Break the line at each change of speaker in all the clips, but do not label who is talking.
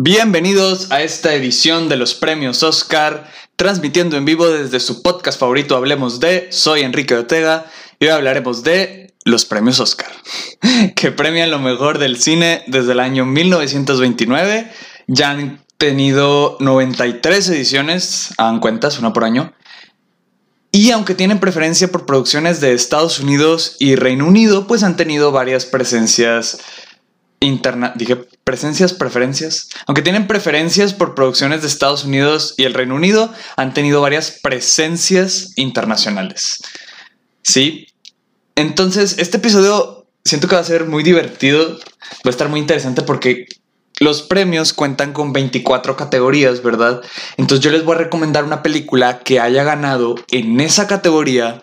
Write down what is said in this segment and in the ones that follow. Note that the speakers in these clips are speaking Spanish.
Bienvenidos a esta edición de los premios Oscar, transmitiendo en vivo desde su podcast favorito Hablemos de. Soy Enrique Ortega y hoy hablaremos de los premios Oscar, que premian lo mejor del cine desde el año 1929. Ya han tenido 93 ediciones, hagan cuentas, una por año. Y aunque tienen preferencia por producciones de Estados Unidos y Reino Unido, pues han tenido varias presencias interna dije presencias, preferencias. Aunque tienen preferencias por producciones de Estados Unidos y el Reino Unido, han tenido varias presencias internacionales. Sí. Entonces, este episodio siento que va a ser muy divertido, va a estar muy interesante porque los premios cuentan con 24 categorías, ¿verdad? Entonces yo les voy a recomendar una película que haya ganado en esa categoría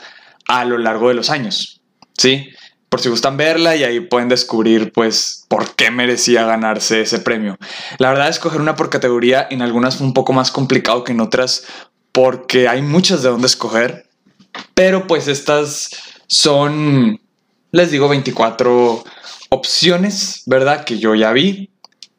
a lo largo de los años. ¿Sí? Por si gustan verla y ahí pueden descubrir pues por qué merecía ganarse ese premio. La verdad escoger una por categoría en algunas fue un poco más complicado que en otras porque hay muchas de dónde escoger, pero pues estas son, les digo, 24 opciones, ¿verdad? Que yo ya vi,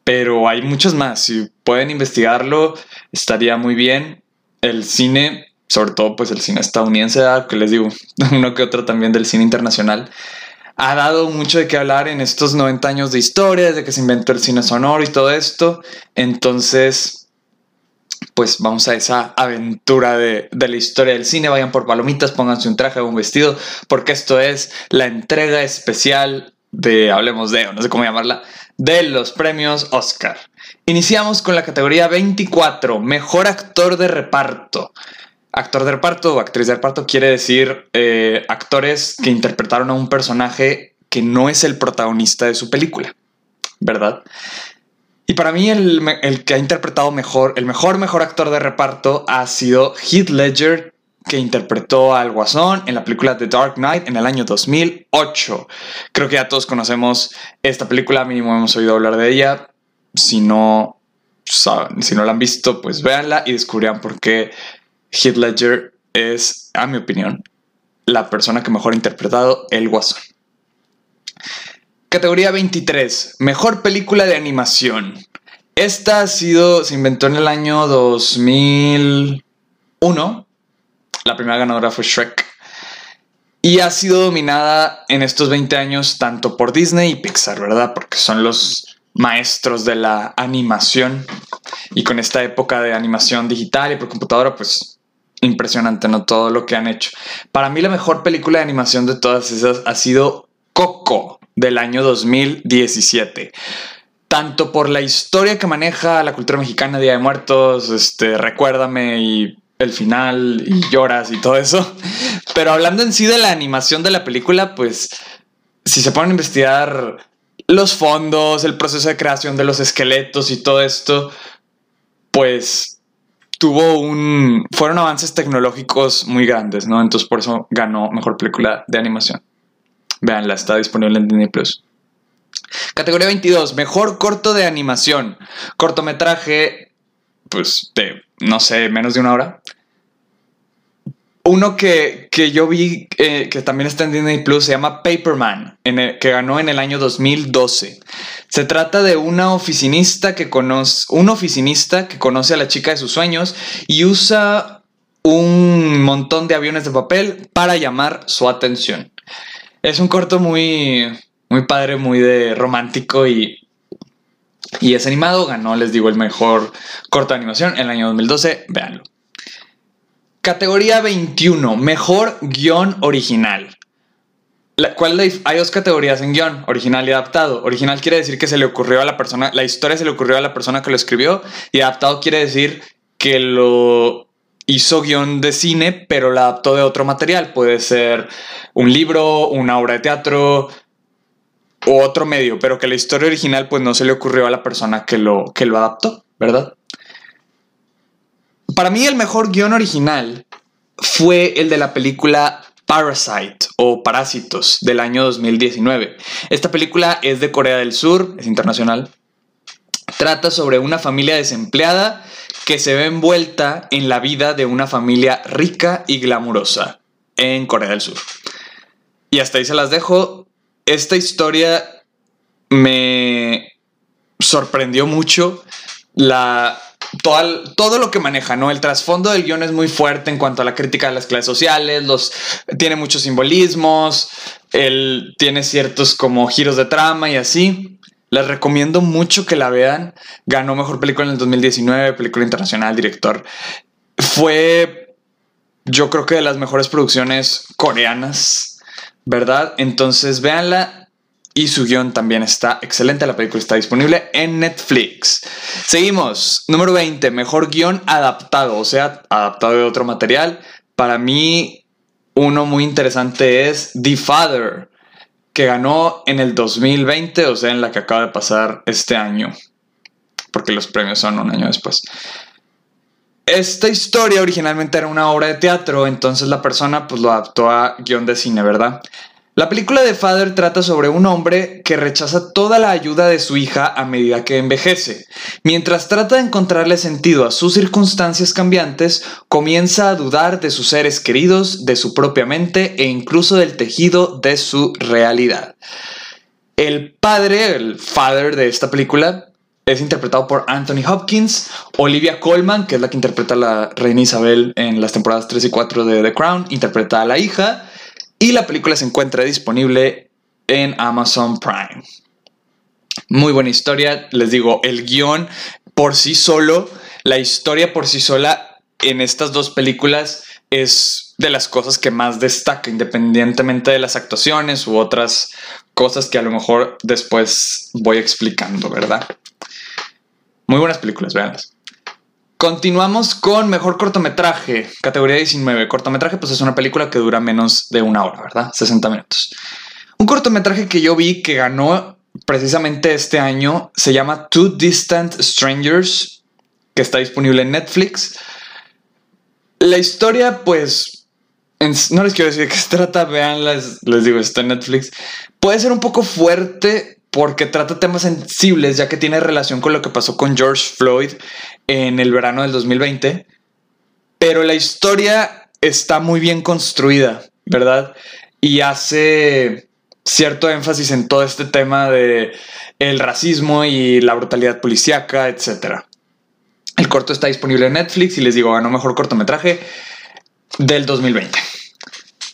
pero hay muchas más. Si pueden investigarlo, estaría muy bien. El cine, sobre todo pues el cine estadounidense, que les digo, uno que otro también del cine internacional, ha dado mucho de qué hablar en estos 90 años de historia, desde que se inventó el cine sonoro y todo esto. Entonces, pues vamos a esa aventura de, la historia del cine. Vayan por palomitas, pónganse un traje o un vestido, porque esto es la entrega especial de, hablemos de, o no sé cómo llamarla, de los premios Oscar. Iniciamos con la categoría 24, Mejor Actor de Reparto. Actor de reparto o actriz de reparto quiere decir eh, actores que interpretaron a un personaje que no es el protagonista de su película, ¿verdad? Y para mí el, que ha interpretado mejor, el mejor, mejor actor de reparto ha sido Heath Ledger, que interpretó al Guasón en la película The Dark Knight en el año 2008. Creo que ya todos conocemos esta película, mínimo hemos oído hablar de ella. Si no, si no la han visto, pues véanla y descubrirán por qué Heath Ledger es, a mi opinión, la persona que mejor ha interpretado el Guasón. Categoría 23, mejor película de animación. Esta ha sido, se inventó en el año 2001. La primera ganadora fue Shrek. Y ha sido dominada en estos 20 años tanto por Disney y Pixar, ¿verdad? Porque son los maestros de la animación. Y con esta época de animación digital y por computadora, pues impresionante, ¿no? Todo lo que han hecho. Para mí la mejor película de animación de todas esas ha sido Coco del año 2017. Tanto por la historia que maneja la cultura mexicana, Día de Muertos, este, Recuérdame y el final y lloras y todo eso. Pero hablando en sí de la animación de la película, pues si se ponen a investigar los fondos, el proceso de creación de los esqueletos y todo esto, pues tuvo un. Fueron avances tecnológicos muy grandes, ¿no? Entonces por eso ganó mejor película de animación. Veanla, está disponible en Disney Plus. Categoría 22, mejor corto de animación. Cortometraje, pues de, no sé, menos de una hora. Uno que, yo vi eh, que también está en Disney Plus se llama Paperman, que ganó en el año 2012. Se trata de una oficinista que conoce, un oficinista que conoce a la chica de sus sueños y usa un montón de aviones de papel para llamar su atención. Es un corto muy, muy padre, muy de romántico y, y es animado. Ganó, les digo, el mejor corto de animación en el año 2012. Véanlo. Categoría 21, mejor guion original. ¿Cuál hay dos categorías en guion, original y adaptado. Original quiere decir que se le ocurrió a la persona, la historia se le ocurrió a la persona que lo escribió y adaptado quiere decir que lo hizo guion de cine, pero lo adaptó de otro material. Puede ser un libro, una obra de teatro o otro medio, pero que la historia original pues no se le ocurrió a la persona que lo, que lo adaptó, ¿verdad? Para mí el mejor guion original fue el de la película Parasite o Parásitos del año 2019. Esta película es de Corea del Sur, es internacional. Trata sobre una familia desempleada que se ve envuelta en la vida de una familia rica y glamurosa en Corea del Sur. Y hasta ahí se las dejo. Esta historia me sorprendió mucho la, todo lo que maneja, ¿no? El trasfondo del guion es muy fuerte en cuanto a la crítica de las clases sociales, los, tiene muchos simbolismos, él tiene ciertos como giros de trama y así. Les recomiendo mucho que la vean. Ganó mejor película en el 2019, película internacional, director. Fue, yo creo que de las mejores producciones coreanas, ¿verdad? Entonces véanla y su guion también está excelente. La película está disponible en Netflix. Seguimos. Número 20. Mejor guion adaptado, o sea, adaptado de otro material. Para mí, uno muy interesante es The Father, que ganó en el 2020, o sea, en la que acaba de pasar este año. Porque los premios son un año después. Esta historia originalmente era una obra de teatro, entonces la persona pues lo adaptó a guion de cine, ¿verdad? La película de Father trata sobre un hombre que rechaza toda la ayuda de su hija a medida que envejece. Mientras trata de encontrarle sentido a sus circunstancias cambiantes, comienza a dudar de sus seres queridos, de su propia mente e incluso del tejido de su realidad. El padre, el father de esta película, es interpretado por Anthony Hopkins, Olivia Colman, que es la que interpreta a la reina Isabel en las temporadas 3 y 4 de The Crown, interpreta a la hija, y la película se encuentra disponible en Amazon Prime. Muy buena historia, les digo, el guion por sí solo, la historia por sí sola en estas dos películas es de las cosas que más destaca, independientemente de las actuaciones u otras cosas que a lo mejor después voy explicando, ¿verdad? Muy buenas películas, veanlas. Continuamos con mejor cortometraje, categoría 19. Cortometraje, pues es una película que dura menos de una hora, ¿verdad? 60 minutos. Un cortometraje que yo vi que ganó precisamente este año se llama Two Distant Strangers, que está disponible en Netflix. La historia, pues, no les quiero decir de qué se trata, veanla, les digo, está en Netflix. Puede ser un poco fuerte porque trata temas sensibles, ya que tiene relación con lo que pasó con George Floyd en el verano del 2020. Pero la historia está muy bien construida, ¿verdad? Y hace cierto énfasis en todo este tema de el racismo y la brutalidad policíaca, etc. El corto está disponible en Netflix y les digo, ganó mejor cortometraje del 2020.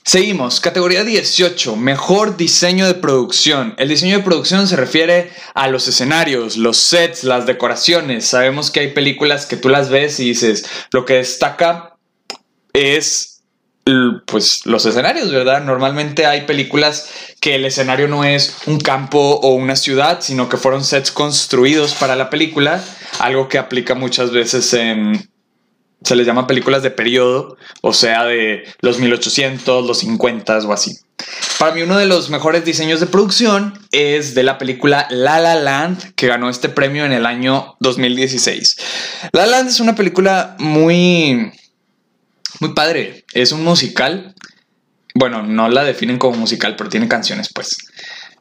Seguimos, categoría 18, mejor diseño de producción. El diseño de producción se refiere a los escenarios, los sets, las decoraciones. Sabemos que hay películas que tú las ves y dices, lo que destaca es pues los escenarios, ¿verdad? Normalmente hay películas que el escenario no es un campo o una ciudad, sino que fueron sets construidos para la película, algo que aplica muchas veces en se les llama películas de periodo, o sea, de los 1800, los 50 o así. Para mí uno de los mejores diseños de producción es de la película La La Land, que ganó este premio en el año 2016. La La Land es una película muy, muy padre, es un musical. Bueno, no la definen como musical, pero tiene canciones, pues.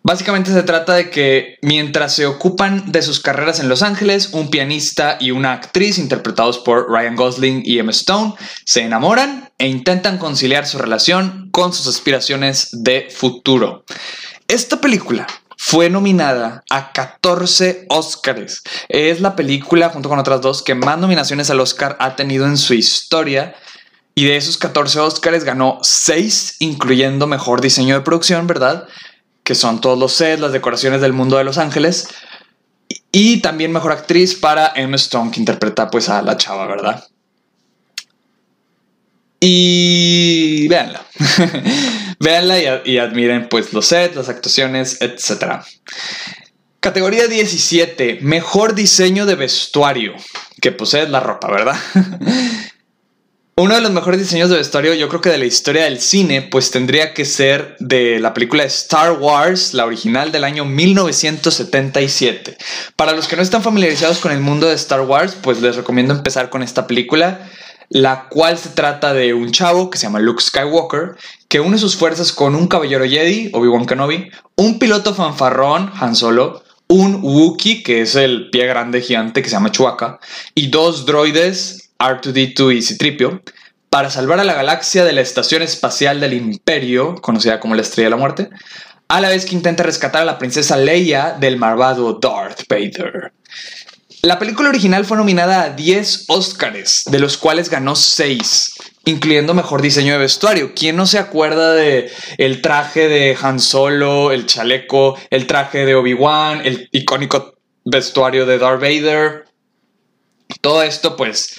Básicamente se trata de que mientras se ocupan de sus carreras en Los Ángeles, un pianista y una actriz interpretados por Ryan Gosling y Emma Stone se enamoran e intentan conciliar su relación con sus aspiraciones de futuro. Esta película fue nominada a 14 Oscars. Es la película, junto con otras dos, que más nominaciones al Oscar ha tenido en su historia. Y de esos 14 Oscars ganó 6, incluyendo mejor diseño de producción, ¿verdad? Que son todos los sets, las decoraciones del mundo de Los Ángeles. Y también mejor actriz para Emma Stone, que interpreta pues a la chava, ¿verdad? Y véanla. véanla y, admiren pues los sets, las actuaciones, etc. Categoría 17. Mejor diseño de vestuario. Que posee la ropa, ¿verdad? Uno de los mejores diseños de vestuario, yo creo que de la historia del cine, pues tendría que ser de la película Star Wars, la original del año 1977. Para los que no están familiarizados con el mundo de Star Wars, pues les recomiendo empezar con esta película, la cual se trata de un chavo que se llama Luke Skywalker, que une sus fuerzas con un caballero Jedi, Obi-Wan Kenobi, un piloto fanfarrón, Han Solo, un Wookiee, que es el pie grande gigante que se llama Chewbacca, y dos droides R2D2 y Citripio para salvar a la galaxia de la Estación Espacial del Imperio, conocida como la Estrella de la Muerte, a la vez que intenta rescatar a la princesa Leia del malvado Darth Vader. La película original fue nominada a 10 Oscars, de los cuales ganó 6, incluyendo mejor diseño de vestuario. ¿Quién no se acuerda de el traje de Han Solo, el chaleco, el traje de Obi-Wan, el icónico vestuario de Darth Vader? Todo esto, pues,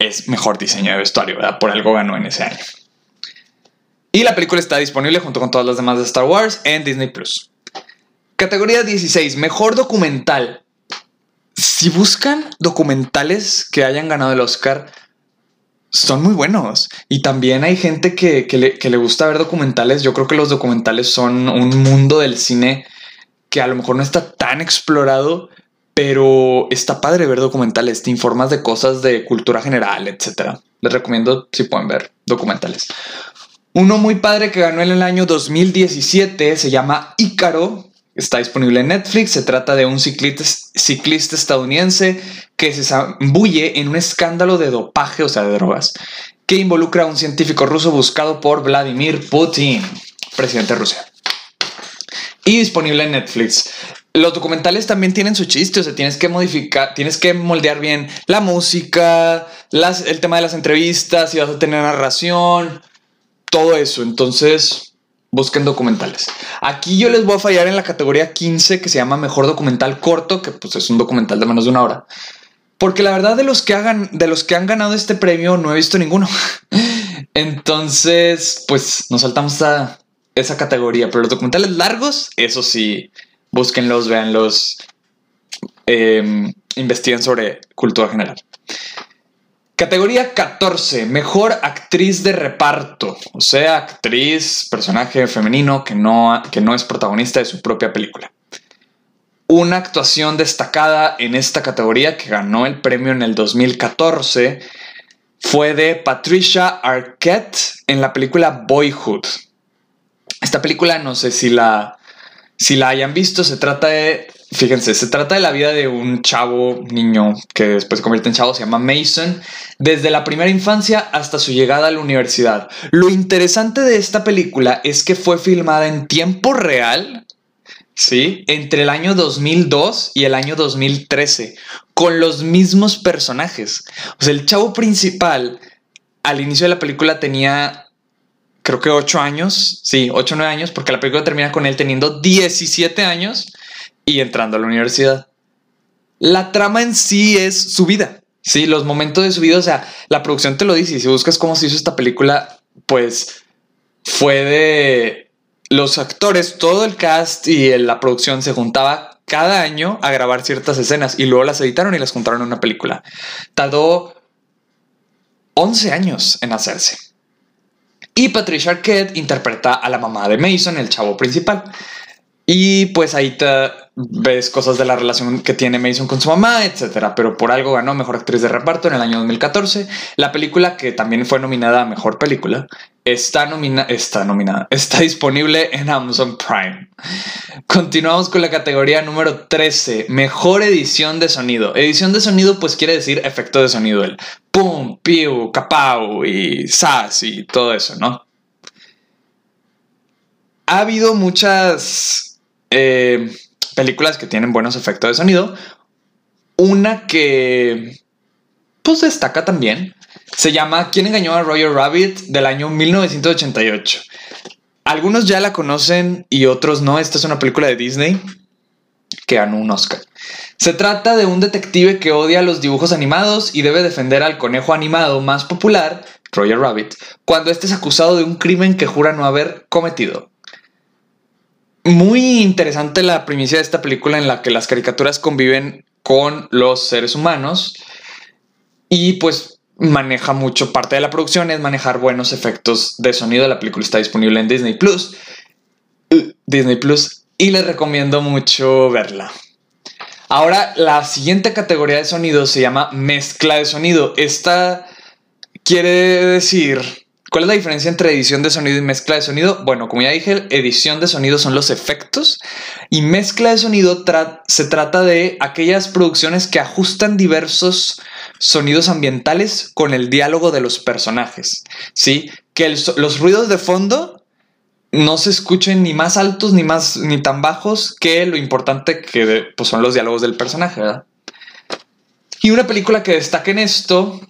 es mejor diseño de vestuario, ¿verdad? Por algo ganó en ese año. Y la película está disponible junto con todas las demás de Star Wars en Disney Plus. Categoría 16, mejor documental. Si buscan documentales que hayan ganado el Oscar, son muy buenos. Y también hay gente que, le, que, le, gusta ver documentales. Yo creo que los documentales son un mundo del cine que a lo mejor no está tan explorado, pero está padre ver documentales. Te informas de cosas de cultura general, etc. Les recomiendo si pueden ver documentales. Uno muy padre que ganó en el año 2017 se llama Ícaro. Está disponible en Netflix. Se trata de un ciclista, ciclista estadounidense que se zambulle en un escándalo de dopaje, o sea, de drogas, que involucra a un científico ruso buscado por Vladimir Putin, presidente de Rusia. Y disponible en Netflix. Los documentales también tienen su chiste, o sea, tienes que modificar, tienes que moldear bien la música, el tema de las entrevistas, si vas a tener narración, todo eso. Entonces, busquen documentales. Aquí yo les voy a fallar en la categoría 15 que se llama Mejor Documental Corto, que pues es un documental de menos de una hora. Porque la verdad de los que hagan, de los que han ganado este premio no he visto ninguno. Entonces, pues nos saltamos a esa categoría. Pero los documentales largos, eso sí, búsquenlos, véanlos, eh, investiguen sobre cultura general. Categoría 14, mejor actriz de reparto, o sea, actriz, personaje femenino que no, que no es protagonista de su propia película. Una actuación destacada en esta categoría que ganó el premio en el 2014 fue de Patricia Arquette en la película Boyhood. Esta película no sé si la, si la hayan visto, se trata de Fíjense, se trata de la vida de un chavo, niño, que después se convierte en chavo, se llama Mason, desde la primera infancia hasta su llegada a la universidad. Lo interesante de esta película es que fue filmada en tiempo real, ¿sí? Entre el año 2002 y el año 2013, con los mismos personajes. O sea, el chavo principal, al inicio de la película tenía creo que 8 años, sí, 8 o 9 años, porque la película termina con él teniendo 17 años y entrando a la universidad. La trama en sí es su vida. Sí, los momentos de su vida, o sea, la producción te lo dice. Y si buscas cómo se hizo esta película, pues fue de los actores, todo el cast y la producción se juntaba cada año a grabar ciertas escenas y luego las editaron y las juntaron en una película. Tardó 11 años en hacerse. Y Patricia Arquette interpreta a la mamá de Mason, el chavo principal. Y pues ahí te ves cosas de la relación que tiene Mason con su mamá, etcétera. Pero por algo ganó mejor actriz de reparto en el año 2014. La película, que también fue nominada a mejor película, está, nomina está nominada, está disponible en Amazon Prime. Continuamos con la categoría número 13, mejor edición de sonido. Edición de sonido, pues quiere decir efecto de sonido, el pum, piu, capau y sas y todo eso, ¿no? Ha habido muchas eh, películas que tienen buenos efectos de sonido. Una que pues destaca también se llama ¿Quién engañó a Roger Rabbit? del año 1988. Algunos ya la conocen y otros no. Esta es una película de Disney que ganó un Oscar. Se trata de un detective que odia los dibujos animados y debe defender al conejo animado más popular, Roger Rabbit, cuando este es acusado de un crimen que jura no haber cometido muy interesante la primicia de esta película en la que las caricaturas conviven con los seres humanos y pues maneja mucho parte de la producción es manejar buenos efectos de sonido. La película está disponible en Disney Plus. Disney Plus y les recomiendo mucho verla. Ahora, la siguiente categoría de sonido se llama mezcla de sonido. Esta quiere decir ¿Cuál es la diferencia entre edición de sonido y mezcla de sonido? Bueno, como ya dije, edición de sonido son los efectos y mezcla de sonido se trata de aquellas producciones que ajustan diversos sonidos ambientales con el diálogo de los personajes. ¿Sí? Que los ruidos de fondo no se escuchen ni más altos ni más ni tan bajos que lo importante que pues, son los diálogos del personaje, Y una película que destaca en esto,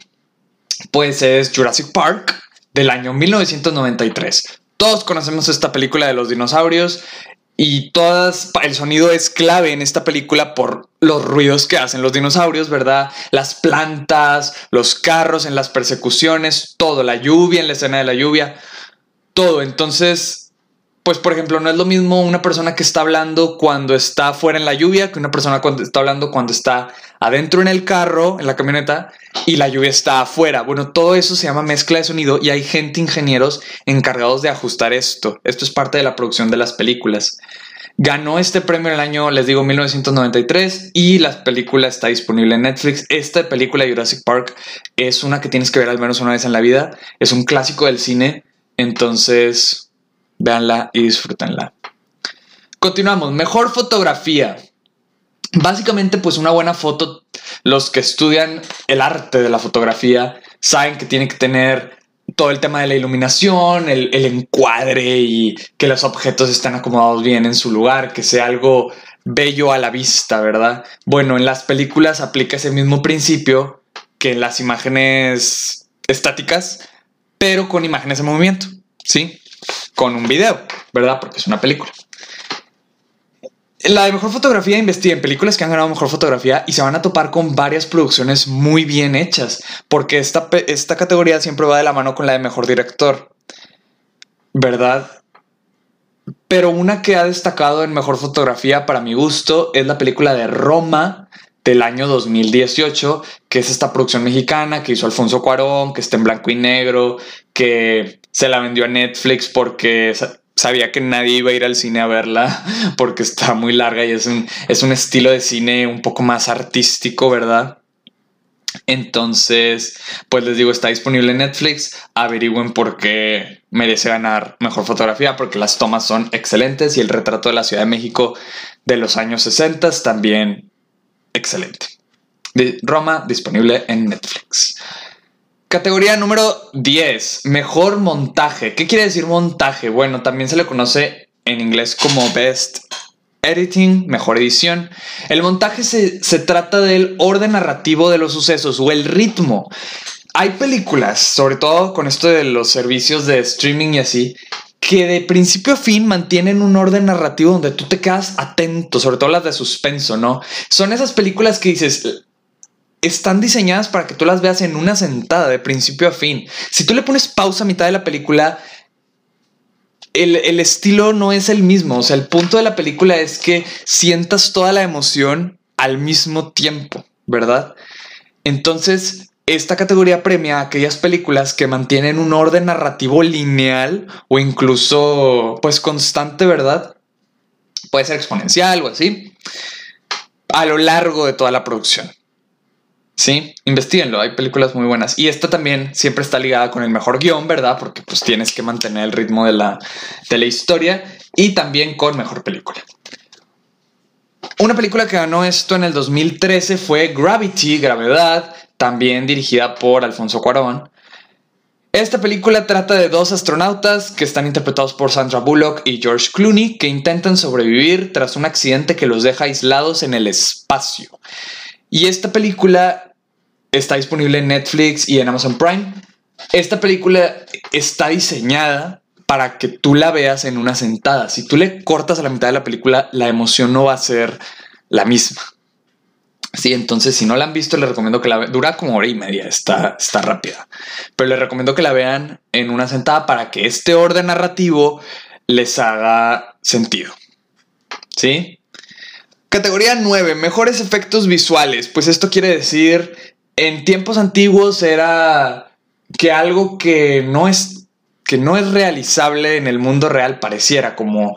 pues es Jurassic Park del año 1993. Todos conocemos esta película de los dinosaurios y todas, el sonido es clave en esta película por los ruidos que hacen los dinosaurios, ¿verdad? Las plantas, los carros en las persecuciones, todo, la lluvia en la escena de la lluvia, todo. Entonces, pues por ejemplo, no es lo mismo una persona que está hablando cuando está fuera en la lluvia que una persona cuando está hablando cuando está adentro en el carro, en la camioneta, y la lluvia está afuera. Bueno, todo eso se llama mezcla de sonido y hay gente, ingenieros, encargados de ajustar esto. Esto es parte de la producción de las películas. Ganó este premio en el año, les digo, 1993 y la película está disponible en Netflix. Esta película Jurassic Park es una que tienes que ver al menos una vez en la vida. Es un clásico del cine. Entonces, Véanla y disfrútenla. Continuamos. Mejor fotografía. Básicamente, pues una buena foto, los que estudian el arte de la fotografía saben que tiene que tener todo el tema de la iluminación, el, encuadre y que los objetos estén acomodados bien en su lugar, que sea algo bello a la vista, ¿verdad? Bueno, en las películas aplica ese mismo principio que en las imágenes estáticas, pero con imágenes en movimiento, ¿sí? con un video, ¿verdad? Porque es una película. La de mejor fotografía investiga en películas que han ganado mejor fotografía y se van a topar con varias producciones muy bien hechas, porque esta, esta categoría siempre va de la mano con la de mejor director, ¿verdad? Pero una que ha destacado en mejor fotografía para mi gusto es la película de Roma del año 2018, que es esta producción mexicana que hizo Alfonso Cuarón, que está en blanco y negro, que se la vendió a Netflix porque sabía que nadie iba a ir al cine a verla porque está muy larga y es un, es un estilo de cine un poco más artístico, ¿verdad? Entonces, pues les digo, está disponible en Netflix. Averigüen por qué merece ganar mejor fotografía, porque las tomas son excelentes y el retrato de la Ciudad de México de los años 60 también excelente. Roma disponible en Netflix. Categoría número 10, mejor montaje. ¿Qué quiere decir montaje? Bueno, también se le conoce en inglés como best editing, mejor edición. El montaje se, se trata del orden narrativo de los sucesos o el ritmo. Hay películas, sobre todo con esto de los servicios de streaming y así, que de principio a fin mantienen un orden narrativo donde tú te quedas atento, sobre todo las de suspenso, ¿no? Son esas películas que dices, están diseñadas para que tú las veas en una sentada de principio a fin. Si tú le pones pausa a mitad de la película, el, el, estilo no es el mismo. O sea, el punto de la película es que sientas toda la emoción al mismo tiempo, ¿verdad? Entonces, esta categoría premia a aquellas películas que mantienen un orden narrativo lineal o incluso, pues, constante, ¿verdad? Puede ser exponencial o así, a lo largo de toda la producción. Sí, investiguenlo, hay películas muy buenas. Y esta también siempre está ligada con el mejor guion, ¿verdad? Porque pues tienes que mantener el ritmo de la, de la historia y también con mejor película. Una película que ganó esto en el 2013 fue Gravity, Gravedad, también dirigida por Alfonso Cuarón. Esta película trata de dos astronautas que están interpretados por Sandra Bullock y George Clooney que intentan sobrevivir tras un accidente que los deja aislados en el espacio. Y esta película Está disponible en Netflix y en Amazon Prime. Esta película está diseñada para que tú la veas en una sentada. Si tú le cortas a la mitad de la película, la emoción no va a ser la misma. Sí, entonces si no la han visto, les recomiendo que la vean. Dura como hora y media, está, está rápida. Pero les recomiendo que la vean en una sentada para que este orden narrativo les haga sentido. ¿Sí? Categoría 9, mejores efectos visuales. Pues esto quiere decir en tiempos antiguos era que algo que no es que no es realizable en el mundo real pareciera como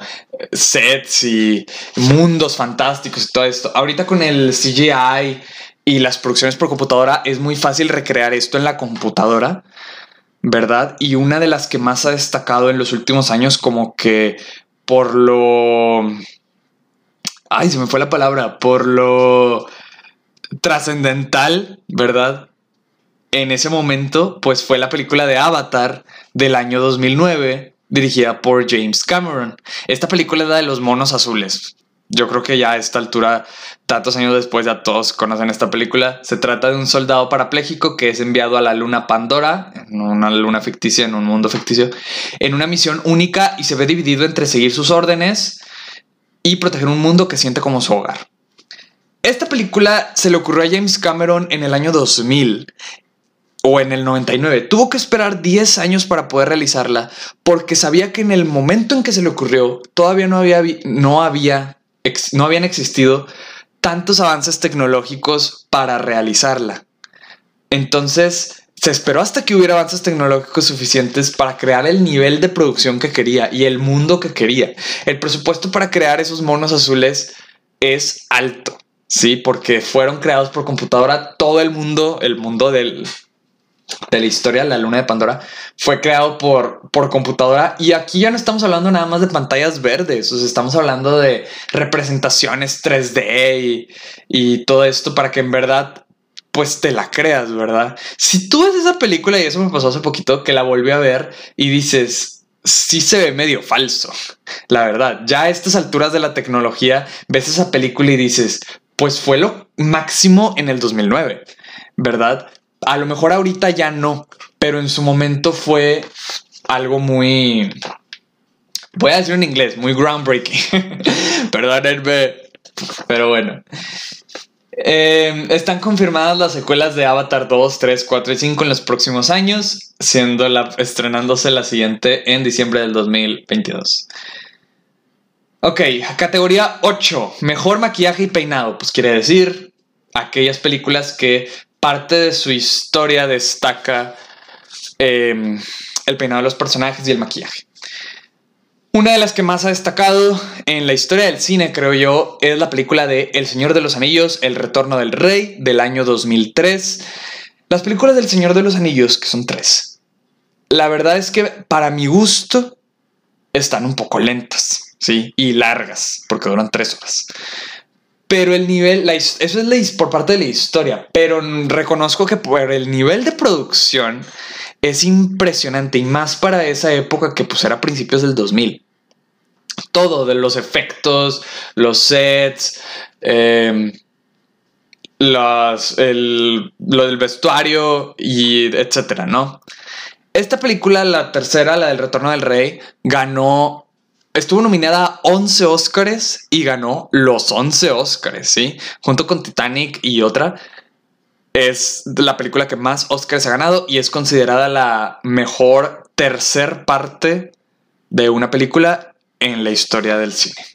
sets y mundos fantásticos y todo esto. Ahorita con el CGI y las producciones por computadora es muy fácil recrear esto en la computadora, ¿verdad? Y una de las que más ha destacado en los últimos años como que por lo... Ay, se me fue la palabra, por lo trascendental, ¿verdad? En ese momento, pues fue la película de Avatar del año 2009, dirigida por James Cameron. Esta película es la de los monos azules. yo creo que ya a esta altura, tantos años después, ya todos conocen esta película. Se trata de un soldado parapléjico que es enviado a la luna Pandora, en una luna ficticia, en un mundo ficticio, en una misión única y se ve dividido entre seguir sus órdenes y proteger un mundo que siente como su hogar. Esta película se le ocurrió a James Cameron en el año 2000 o en el 99. Tuvo que esperar 10 años para poder realizarla porque sabía que en el momento en que se le ocurrió todavía no había, no había, no habían existido tantos avances tecnológicos para realizarla. Entonces se esperó hasta que hubiera avances tecnológicos suficientes para crear el nivel de producción que quería y el mundo que quería. El presupuesto para crear esos monos azules es alto. Sí, porque fueron creados por computadora. Todo el mundo, el mundo del, de la historia, la luna de Pandora, fue creado por, por computadora y aquí ya no estamos hablando nada más de pantallas verdes, o sea, estamos hablando de representaciones 3D y, y todo esto para que en verdad pues te la creas, ¿verdad? Si tú ves esa película, y eso me pasó hace poquito, que la volví a ver y dices, sí se ve medio falso, la verdad, ya a estas alturas de la tecnología, ves esa película y dices, pues fue lo máximo en el 2009, ¿verdad? A lo mejor ahorita ya no, pero en su momento fue algo muy... Voy a decir en inglés, muy groundbreaking. Perdónenme, pero bueno. Em, están confirmadas las secuelas de Avatar 2, 3, 4 y 5 en los próximos años, siendo la, estrenándose la siguiente en diciembre del 2022. Ok, categoría 8, mejor maquillaje y peinado. Pues quiere decir aquellas películas que parte de su historia destaca em, el peinado de los personajes y el maquillaje. Una de las que más ha destacado en la historia del cine, creo yo, es la película de El Señor de los Anillos, El Retorno del Rey, del año 2003. Las películas del Señor de los Anillos, que son tres, la verdad es que para mi gusto están un poco lentas, ¿sí? Y largas, porque duran tres horas. Pero el nivel, eso es por parte de la historia, pero reconozco que por el nivel de producción es impresionante y más para esa época que pues era principios del 2000. Todo de los efectos, los sets, em, lo del vestuario y etcétera, ¿no? Esta película, la tercera, la del Retorno del Rey, ganó Estuvo nominada a 11 Oscars y ganó los 11 Oscars, ¿sí? Junto con Titanic y otra. Es la película que más Oscars ha ganado y es considerada la mejor tercer parte de una película en la historia del cine.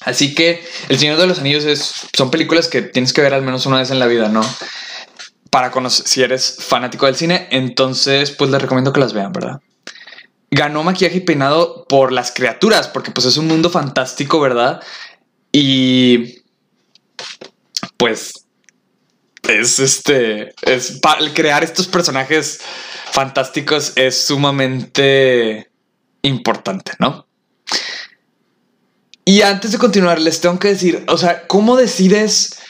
Así que El Señor de los Anillos es, son películas que tienes que ver al menos una vez en la vida, ¿no? Para conocer, si eres fanático del cine, entonces pues les recomiendo que las vean, ¿verdad? Ganó maquillaje y peinado por las criaturas, porque pues es un mundo fantástico, ¿verdad? Y pues es este, es para crear estos personajes fantásticos es sumamente importante, ¿no? Y antes de continuar, les tengo que decir, o sea, ¿cómo decides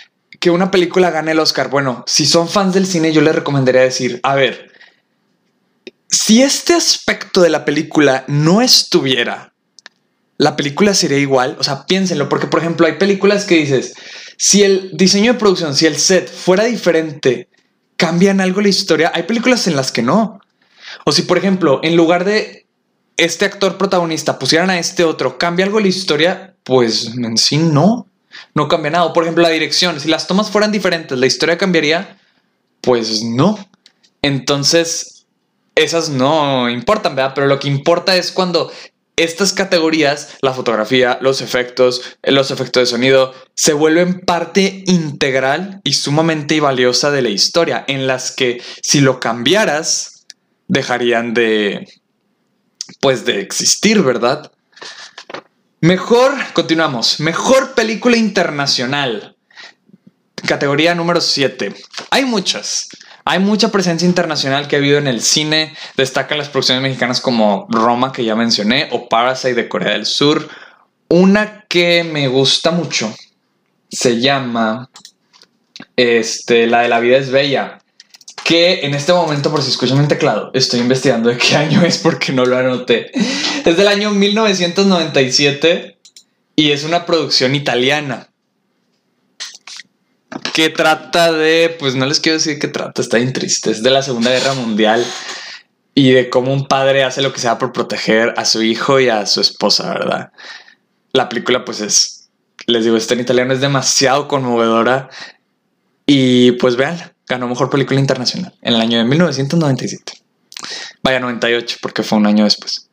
que una película gane el Oscar? Bueno, si son fans del cine, yo les recomendaría decir, a ver, si este aspecto de la película no estuviera, la película sería igual. O sea, piénsenlo, porque por ejemplo hay películas que dices, si el diseño de producción, si el set fuera diferente, cambian algo la historia. Hay películas en las que no. O si por ejemplo, en lugar de este actor protagonista pusieran a este otro, cambia algo la historia, pues en sí no. No cambia nada. Por ejemplo, la dirección, si las tomas fueran diferentes, la historia cambiaría, pues no. Entonces, esas no importan, ¿verdad? Pero lo que importa es cuando estas categorías, la fotografía, los efectos, los efectos de sonido, se vuelven parte integral y sumamente valiosa de la historia, en las que si lo cambiaras, dejarían de, pues, de existir, ¿verdad? Mejor, continuamos, mejor película internacional. Categoría número 7. Hay muchas. Hay mucha presencia internacional que ha habido en el cine. Destacan las producciones mexicanas como Roma, que ya mencioné, o Parasite de Corea del Sur. Una que me gusta mucho se llama este, La de la vida es bella. Que en este momento, por si escuchan mi teclado, estoy investigando de qué año es porque no lo anoté. Es del año 1997 Y es una producción italiana. Que trata de, pues no les quiero decir que trata, está bien triste. Es de la Segunda Guerra Mundial y de cómo un padre hace lo que sea por proteger a su hijo y a su esposa, ¿verdad? La película, pues es, les digo, está en italiano, es demasiado conmovedora. Y pues vean, ganó mejor película internacional en el año de 1997. Vaya, 98, porque fue un año después.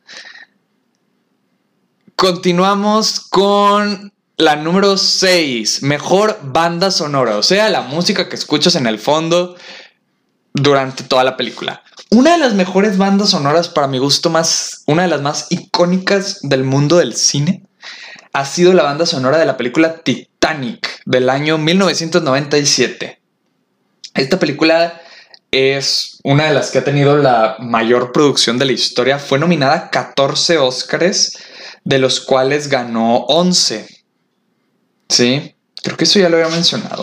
Continuamos con la número 6, mejor banda sonora, o sea, la música que escuchas en el fondo durante toda la película. Una de las mejores bandas sonoras para mi gusto más, una de las más icónicas del mundo del cine, ha sido la banda sonora de la película Titanic del año 1997. Esta película es una de las que ha tenido la mayor producción de la historia. Fue nominada a 14 Óscares, de los cuales ganó 11. Sí, creo que eso ya lo había mencionado.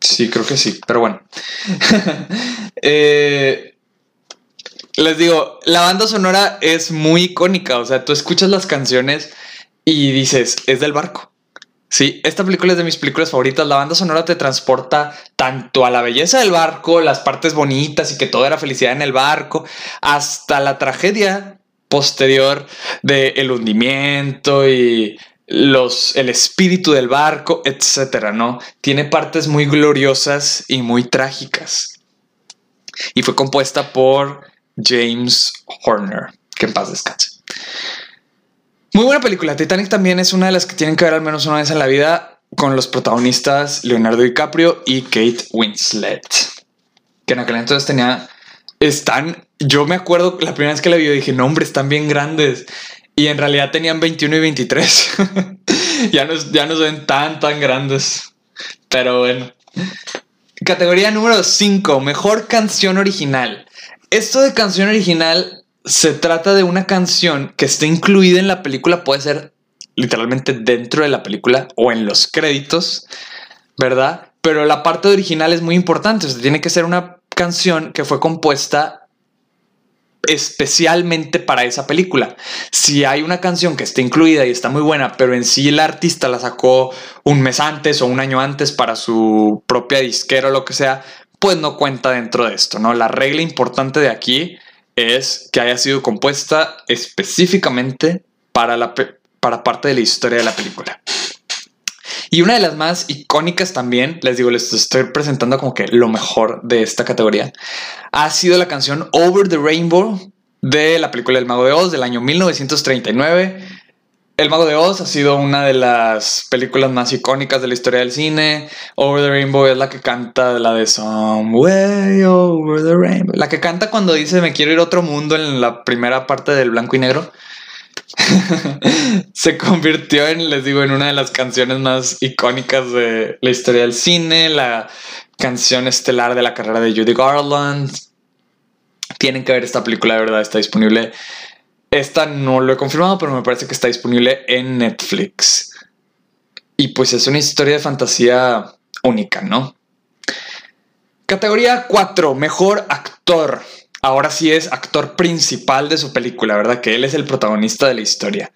Sí, creo que sí, pero bueno. Eh, les digo, la banda sonora es muy icónica, o sea, tú escuchas las canciones y dices, es del barco. Sí, esta película es de mis películas favoritas. La banda sonora te transporta tanto a la belleza del barco, las partes bonitas y que todo era felicidad en el barco, hasta la tragedia posterior del el hundimiento y los, el espíritu del barco, etcétera, ¿no? Tiene partes muy gloriosas y muy trágicas. Y fue compuesta por James Horner, que en paz descanse. Muy buena película. Titanic también es una de las que tienen que ver al menos una vez en la vida con los protagonistas Leonardo DiCaprio y Kate Winslet. Que en aquel entonces tenía. Están. Yo me acuerdo la primera vez que la vi, dije, no, hombre, están bien grandes. Y en realidad tenían 21 y 23. ya, no, ya no se ven tan, tan grandes. Pero bueno. Categoría número 5. Mejor canción original. Esto de canción original se trata de una canción que esté incluida en la película. Puede ser literalmente dentro de la película o en los créditos. ¿Verdad? Pero la parte original es muy importante. O tiene que ser una canción que fue compuesta especialmente para esa película. Si hay una canción que está incluida y está muy buena, pero en sí el artista la sacó un mes antes o un año antes para su propia disquera o lo que sea, pues no cuenta dentro de esto, ¿no? La regla importante de aquí es que haya sido compuesta específicamente para, la, para parte de la historia de la película. Y una de las más icónicas también, les digo, les estoy presentando como que lo mejor de esta categoría, ha sido la canción Over the Rainbow de la película El Mago de Oz del año 1939. El Mago de Oz ha sido una de las películas más icónicas de la historia del cine. Over the Rainbow es la que canta la de Somewhere Over the Rainbow. La que canta cuando dice me quiero ir a otro mundo en la primera parte del blanco y negro. se convirtió en, les digo, en una de las canciones más icónicas de la historia del cine, la canción estelar de la carrera de Judy Garland. Tienen que ver esta película, de verdad, está disponible. Esta no lo he confirmado, pero me parece que está disponible en Netflix. Y pues es una historia de fantasía única, ¿no? Categoría 4, mejor actor ahora sí es actor principal de su película, ¿verdad? Que él es el protagonista de la historia.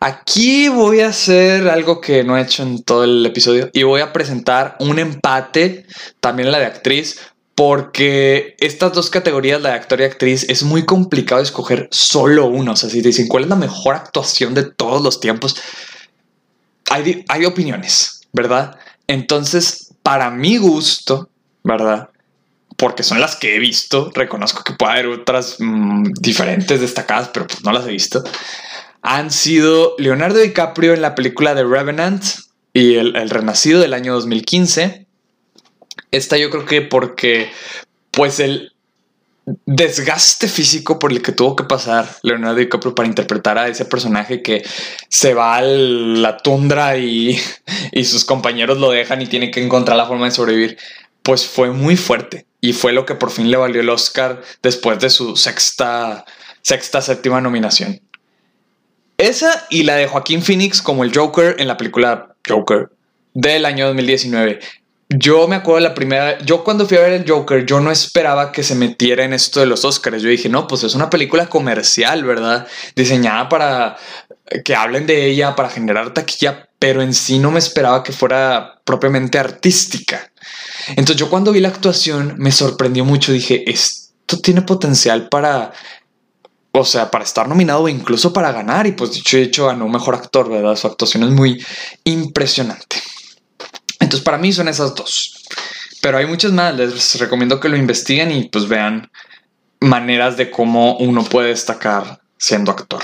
Aquí voy a hacer algo que no he hecho en todo el episodio y voy a presentar un empate, también la de actriz, porque estas dos categorías, la de actor y actriz, es muy complicado escoger solo uno. O sea, si te dicen cuál es la mejor actuación de todos los tiempos, hay, hay opiniones, ¿verdad? Entonces, para mi gusto, ¿verdad? Porque son las que he visto. Reconozco que puede haber otras mm, diferentes, destacadas, pero pues no las he visto. Han sido Leonardo DiCaprio en la película The Revenant y el, el Renacido del año 2015. Esta yo creo que porque, pues el desgaste físico por el que tuvo que pasar Leonardo DiCaprio para interpretar a ese personaje que se va a la tundra y, y sus compañeros lo dejan y tiene que encontrar la forma de sobrevivir, pues fue muy fuerte y fue lo que por fin le valió el Oscar después de su sexta, sexta, séptima nominación. Esa y la de Joaquín Phoenix como el Joker en la película Joker del año 2019. Yo me acuerdo la primera, yo cuando fui a ver el Joker, yo no esperaba que se metiera en esto de los Oscars. Yo dije, no, pues es una película comercial, ¿verdad? Diseñada para que hablen de ella para generar taquilla, pero en sí no me esperaba que fuera propiamente artística. Entonces yo cuando vi la actuación me sorprendió mucho, dije, esto tiene potencial para, o sea, para estar nominado o incluso para ganar, y pues dicho y hecho ganó mejor actor, ¿verdad? Su actuación es muy impresionante. Entonces para mí son esas dos. Pero hay muchas más, les recomiendo que lo investiguen y pues vean maneras de cómo uno puede destacar siendo actor.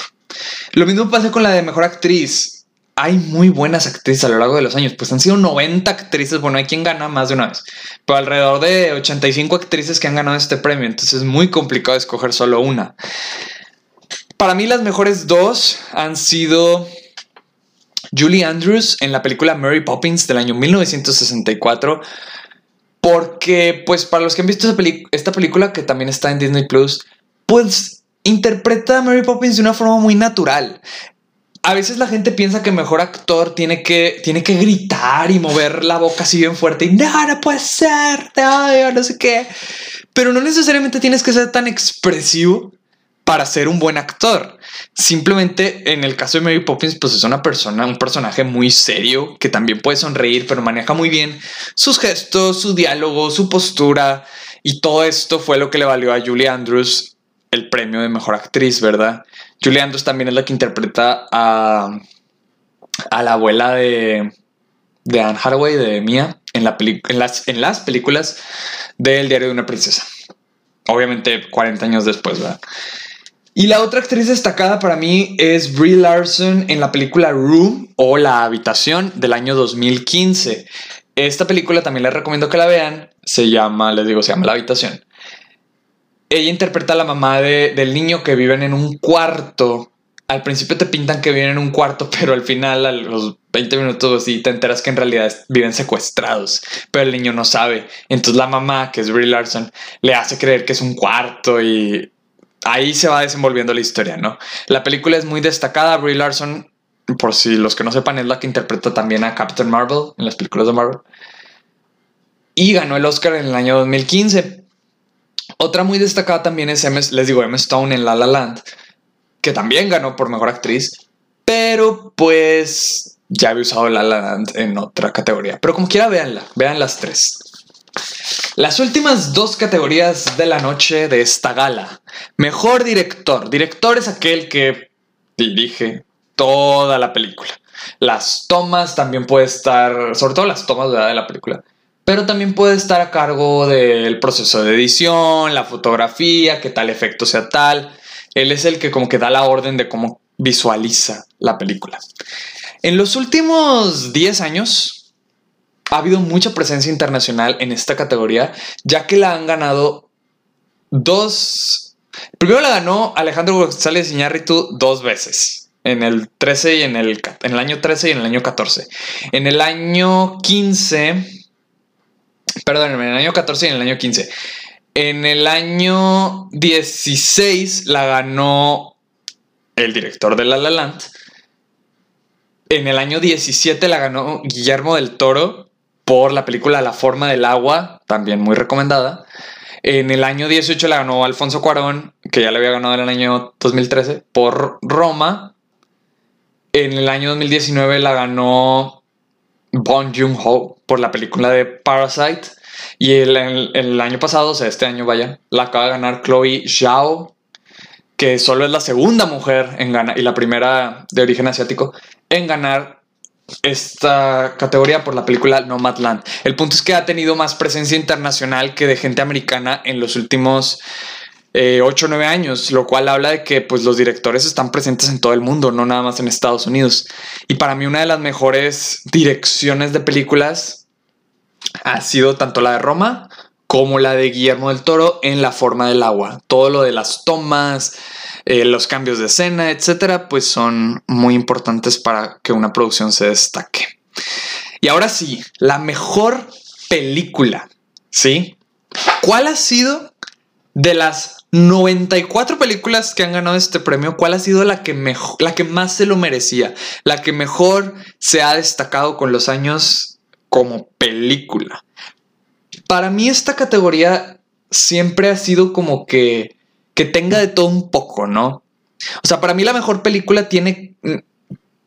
Lo mismo pasa con la de mejor actriz. Hay muy buenas actrices a lo largo de los años, pues han sido 90 actrices, bueno, hay quien gana más de una vez, pero alrededor de 85 actrices que han ganado este premio, entonces es muy complicado escoger solo una. Para mí las mejores dos han sido Julie Andrews en la película Mary Poppins del año 1964, porque pues para los que han visto esta película que también está en Disney Plus, pues interpreta a Mary Poppins de una forma muy natural. A veces la gente piensa que mejor actor tiene que, tiene que gritar y mover la boca así bien fuerte y no, puede ser, no, no sé qué. Pero no necesariamente tienes que ser tan expresivo para ser un buen actor. Simplemente en el caso de Mary Poppins, pues es una persona, un personaje muy serio que también puede sonreír, pero maneja muy bien sus gestos, su diálogo, su postura. Y todo esto fue lo que le valió a Julie Andrews el premio de mejor actriz, ¿verdad? Julie Andrews también es la que interpreta a, la abuela de, de Anne Hathaway, de Mia, en, las, en las películas del Diario de una Princesa. Obviamente 40 años después, ¿verdad? Y la otra actriz destacada para mí es Brie Larson en la película Room o La Habitación del año 2015. Esta película también les recomiendo que la vean. Se llama, les digo, se llama La Habitación ella interpreta a la mamá del niño que viven en un cuarto. Al principio te pintan que viven en un cuarto, pero al final, a los 20 minutos así, te enteras que en realidad viven secuestrados, pero el niño no sabe. Entonces la mamá, que es Brie Larson, le hace creer que es un cuarto y ahí se va desenvolviendo la historia, ¿no? La película es muy destacada. Brie Larson, por si los que no sepan, es la que interpreta también a Captain Marvel en las películas de Marvel. Y ganó el Oscar en el año 2015 otra muy destacada también es, M, les digo, Emma Stone en La La Land, que también ganó por Mejor Actriz, pero pues ya había usado La La Land en otra categoría. Pero como quiera, véanla, vean las tres. Las últimas dos categorías de la noche de esta gala. Mejor director. Director es aquel que dirige toda la película. Las tomas también puede estar, sobre todo las tomas de la película, pero también puede estar a cargo del proceso de edición, la fotografía, que tal efecto sea tal. Él es el que como que da la orden de cómo visualiza la película. En los últimos 10 años ha habido mucha presencia internacional en esta categoría, ya que la han ganado dos... Primero la ganó Alejandro González Iñárritu dos veces en el 13 y en el, en el año 13 y en el año 14. En el año 15 Perdón, en el año 14 y en el año 15. En el año 16 la ganó el director de La La Land. En el año 17 la ganó Guillermo del Toro por la película La forma del agua, también muy recomendada. En el año 18 la ganó Alfonso Cuarón, que ya le había ganado en el año 2013, por Roma. En el año 2019 la ganó Bong Joon-ho por la película de Parasite. Y el, año pasado, o sea, este año vaya, la acaba de ganar Chloe Zhao, que solo es la segunda mujer en ganar y la primera de origen asiático en ganar esta categoría por la película Nomadland. El punto es que ha tenido más presencia internacional que de gente americana en los últimos 8 o 9 años, lo cual habla de que pues, los directores están presentes en todo el mundo, no nada más en Estados Unidos. Y para mí una de las mejores direcciones de películas ha sido tanto la de Roma como la de Guillermo del Toro en La forma del agua. Todo lo de las tomas, eh, los cambios de escena, etcétera, pues son muy importantes para que una producción se destaque. Y ahora sí, la mejor película, ¿sí? ¿Cuál ha sido de las 94 películas que han ganado este premio, ¿cuál ha sido la que, mejor, la que más se lo merecía? La que mejor se ha destacado con los años como película. Para mí esta categoría siempre ha sido como que, que tenga de todo un poco, ¿no? O sea, para mí la mejor película tiene,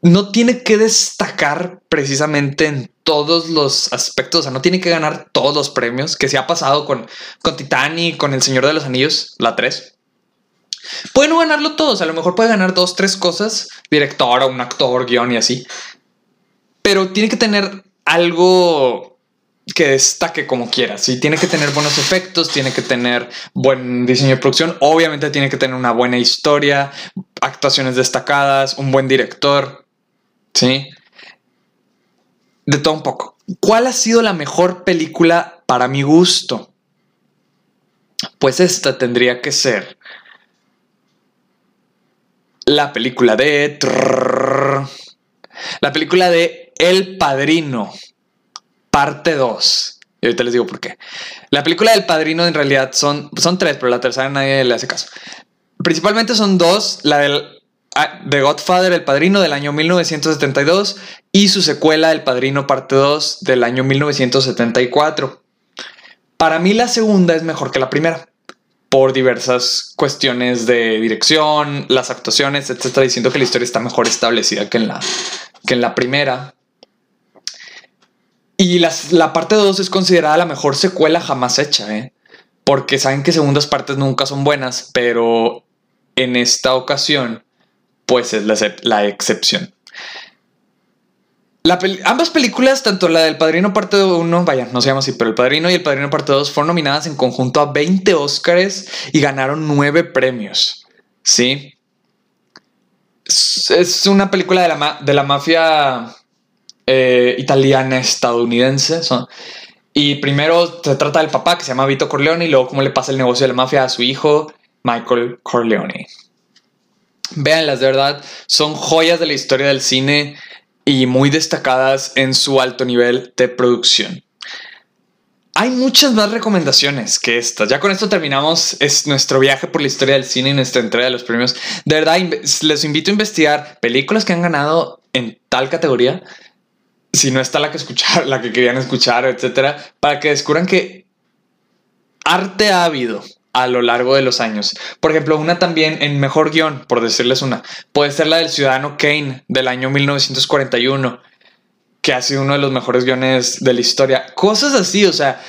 no tiene que destacar precisamente en todos los aspectos, o sea, no tiene que ganar todos los premios que se ha pasado con, con Titanic, con El Señor de los Anillos, la 3. Puede no ganarlo todos, a lo mejor puede ganar dos, tres cosas, director un actor, guion y así. Pero tiene que tener algo que destaque como quiera. Sí, tiene que tener buenos efectos, tiene que tener buen diseño de producción, obviamente tiene que tener una buena historia, actuaciones destacadas, un buen director. Sí. De todo un poco. ¿Cuál ha sido la mejor película para mi gusto? Pues esta tendría que ser la película de... La película de El Padrino, parte 2. Y ahorita les digo por qué. La película del Padrino en realidad son, son tres, pero la tercera nadie le hace caso. Principalmente son dos, la del The Godfather, El Padrino del año 1972 y su secuela El Padrino parte 2 del año 1974. Para mí la segunda es mejor que la primera por diversas cuestiones de dirección, las actuaciones, etcétera, diciendo que la historia está mejor establecida que en la, que en la primera. Y la parte 2 es considerada la mejor secuela jamás hecha, ¿eh? porque saben que segundas partes nunca son buenas, pero en esta ocasión, pues es la, excepción ambas películas, tanto la del Padrino parte 1, vaya, no se llama así, pero El Padrino y El Padrino parte 2 fueron nominadas en conjunto a 20 Oscars y ganaron 9 premios. ¿Sí? Es una película de la, de la mafia eh, italiana estadounidense. y primero se trata del papá que se llama Vito Corleone y luego cómo le pasa el negocio de la mafia a su hijo Michael Corleone. Véanlas, de verdad, son joyas de la historia del cine y muy destacadas en su alto nivel de producción. Hay muchas más recomendaciones que estas. Ya con esto terminamos es nuestro viaje por la historia del cine y nuestra entrega de los premios. De verdad, les invito a investigar películas que han ganado en tal categoría, si no está la que escuchar, la que querían escuchar, etcétera, para que descubran que arte ha habido a lo largo de los años. Por ejemplo, una también en mejor guion, por decirles una, puede ser la del Ciudadano Kane del año 1941, que ha sido uno de los mejores guiones de la historia. Cosas así, o sea,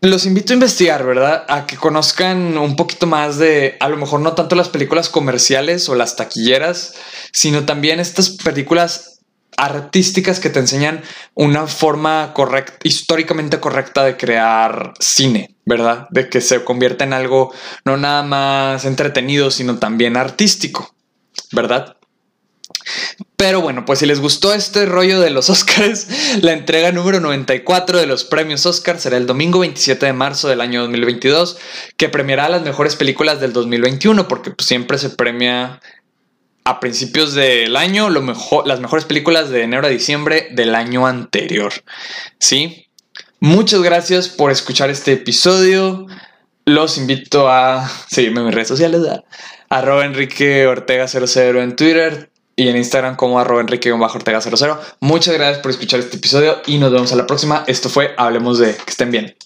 los invito a investigar, ¿verdad? A que conozcan un poquito más de, a lo mejor no tanto las películas comerciales o las taquilleras, sino también estas películas artísticas que te enseñan una forma correcta, históricamente correcta de crear cine, ¿verdad? De que se convierta en algo no nada más entretenido, sino también artístico, ¿verdad? Pero bueno, pues si les gustó este rollo de los Oscars, la entrega número 94 de los premios Oscar será el domingo 27 de marzo del año 2022, que premiará las mejores películas del 2021, porque pues, siempre se premia a principios del año lo mejor, las mejores películas de enero a diciembre del año anterior. ¿Sí? Muchas gracias por escuchar este episodio. Los invito a seguirme en mis redes sociales, arroba Enrique Ortega 00 en Twitter y en Instagram como arroba Enrique Ortega 00. Muchas gracias por escuchar este episodio y nos vemos a la próxima. Esto fue Hablemos de que estén bien.